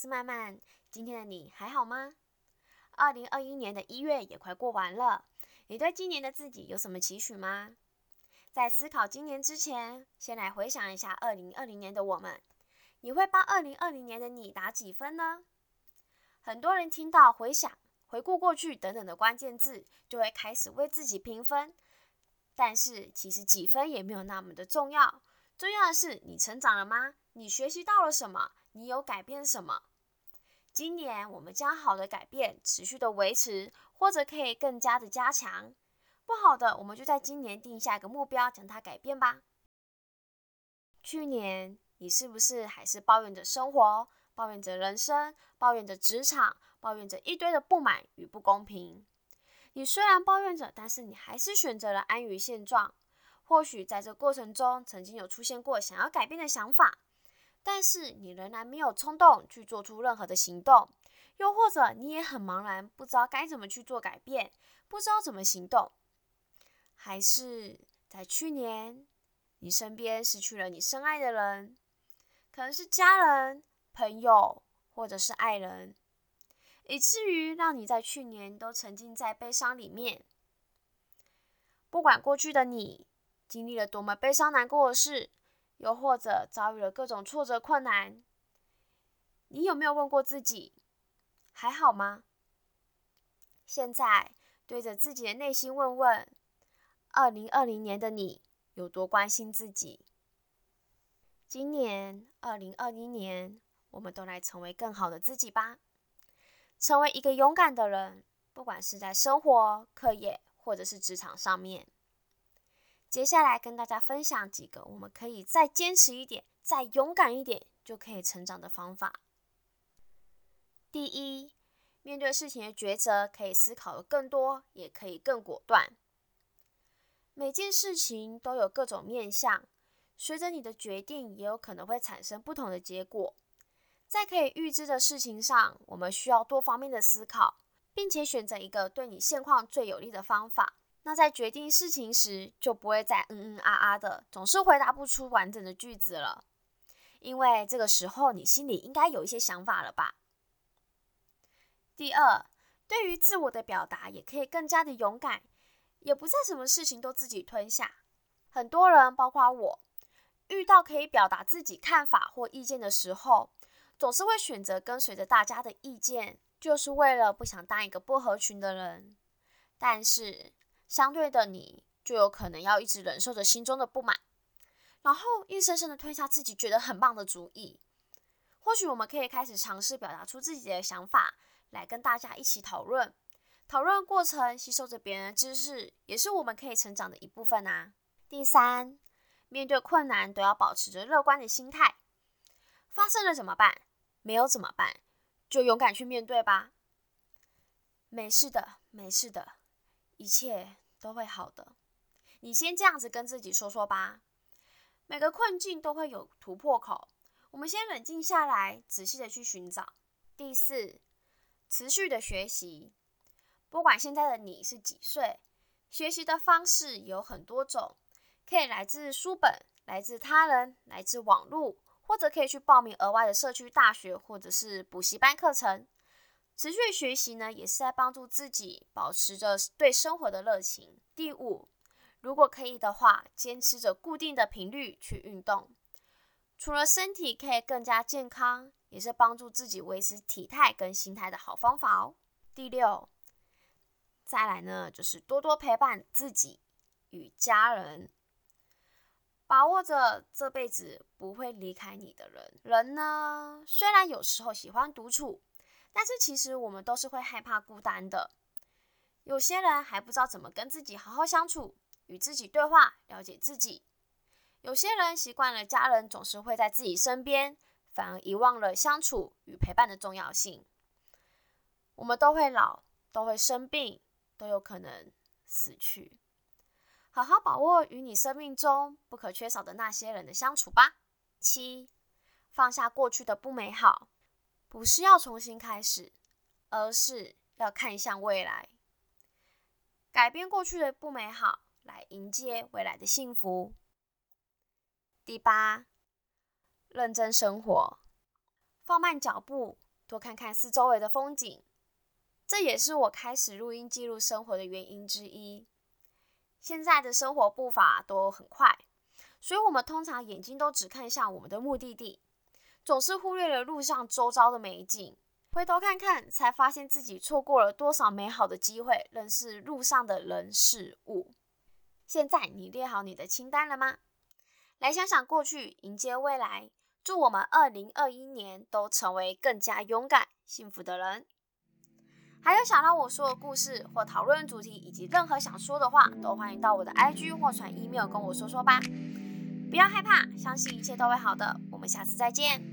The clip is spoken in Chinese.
是曼曼。今天的你还好吗？二零二一年的一月也快过完了，你对今年的自己有什么期许吗？在思考今年之前，先来回想一下二零二零年的我们，你会帮二零二零年的你打几分呢？很多人听到回想、回顾过去等等的关键字，就会开始为自己评分。但是其实几分也没有那么的重要，重要的是你成长了吗？你学习到了什么？你有改变什么？今年我们将好的改变持续的维持，或者可以更加的加强。不好的，我们就在今年定下一个目标，将它改变吧。去年你是不是还是抱怨着生活，抱怨着人生，抱怨着职场，抱怨着一堆的不满与不公平？你虽然抱怨着，但是你还是选择了安于现状。或许在这过程中，曾经有出现过想要改变的想法，但是你仍然没有冲动去做出任何的行动。又或者你也很茫然，不知道该怎么去做改变，不知道怎么行动。还是在去年，你身边失去了你深爱的人，可能是家人、朋友，或者是爱人。以至于让你在去年都沉浸在悲伤里面。不管过去的你经历了多么悲伤难过的事，又或者遭遇了各种挫折困难，你有没有问过自己，还好吗？现在对着自己的内心问问：二零二零年的你有多关心自己？今年二零二一年，我们都来成为更好的自己吧。成为一个勇敢的人，不管是在生活、课业或者是职场上面。接下来跟大家分享几个我们可以再坚持一点、再勇敢一点就可以成长的方法。第一，面对事情的抉择，可以思考的更多，也可以更果断。每件事情都有各种面向，随着你的决定，也有可能会产生不同的结果。在可以预知的事情上，我们需要多方面的思考，并且选择一个对你现况最有利的方法。那在决定事情时，就不会再嗯嗯啊啊的，总是回答不出完整的句子了。因为这个时候，你心里应该有一些想法了吧？第二，对于自我的表达，也可以更加的勇敢，也不再什么事情都自己吞下。很多人，包括我，遇到可以表达自己看法或意见的时候，总是会选择跟随着大家的意见，就是为了不想当一个不合群的人。但是相对的，你就有可能要一直忍受着心中的不满，然后硬生生的推下自己觉得很棒的主意。或许我们可以开始尝试表达出自己的想法，来跟大家一起讨论。讨论过程吸收着别人的知识，也是我们可以成长的一部分啊。第三，面对困难都要保持着乐观的心态。发生了怎么办？没有怎么办，就勇敢去面对吧。没事的，没事的，一切都会好的。你先这样子跟自己说说吧。每个困境都会有突破口，我们先冷静下来，仔细的去寻找。第四，持续的学习。不管现在的你是几岁，学习的方式有很多种，可以来自书本，来自他人，来自网络。或者可以去报名额外的社区大学或者是补习班课程。持续学习呢，也是在帮助自己保持着对生活的热情。第五，如果可以的话，坚持着固定的频率去运动，除了身体可以更加健康，也是帮助自己维持体态跟心态的好方法哦。第六，再来呢，就是多多陪伴自己与家人。把握着这辈子不会离开你的人。人呢，虽然有时候喜欢独处，但是其实我们都是会害怕孤单的。有些人还不知道怎么跟自己好好相处，与自己对话，了解自己。有些人习惯了家人总是会在自己身边，反而遗忘了相处与陪伴的重要性。我们都会老，都会生病，都有可能死去。好好把握与你生命中不可缺少的那些人的相处吧。七，放下过去的不美好，不是要重新开始，而是要看向未来，改变过去的不美好，来迎接未来的幸福。第八，认真生活，放慢脚步，多看看四周围的风景。这也是我开始录音记录生活的原因之一。现在的生活步伐都很快，所以我们通常眼睛都只看向我们的目的地，总是忽略了路上周遭的美景。回头看看，才发现自己错过了多少美好的机会，认识路上的人事物。现在你列好你的清单了吗？来想想过去，迎接未来。祝我们二零二一年都成为更加勇敢、幸福的人。还有想让我说的故事或讨论主题，以及任何想说的话，都欢迎到我的 IG 或传 email 跟我说说吧。不要害怕，相信一切都会好的。我们下次再见。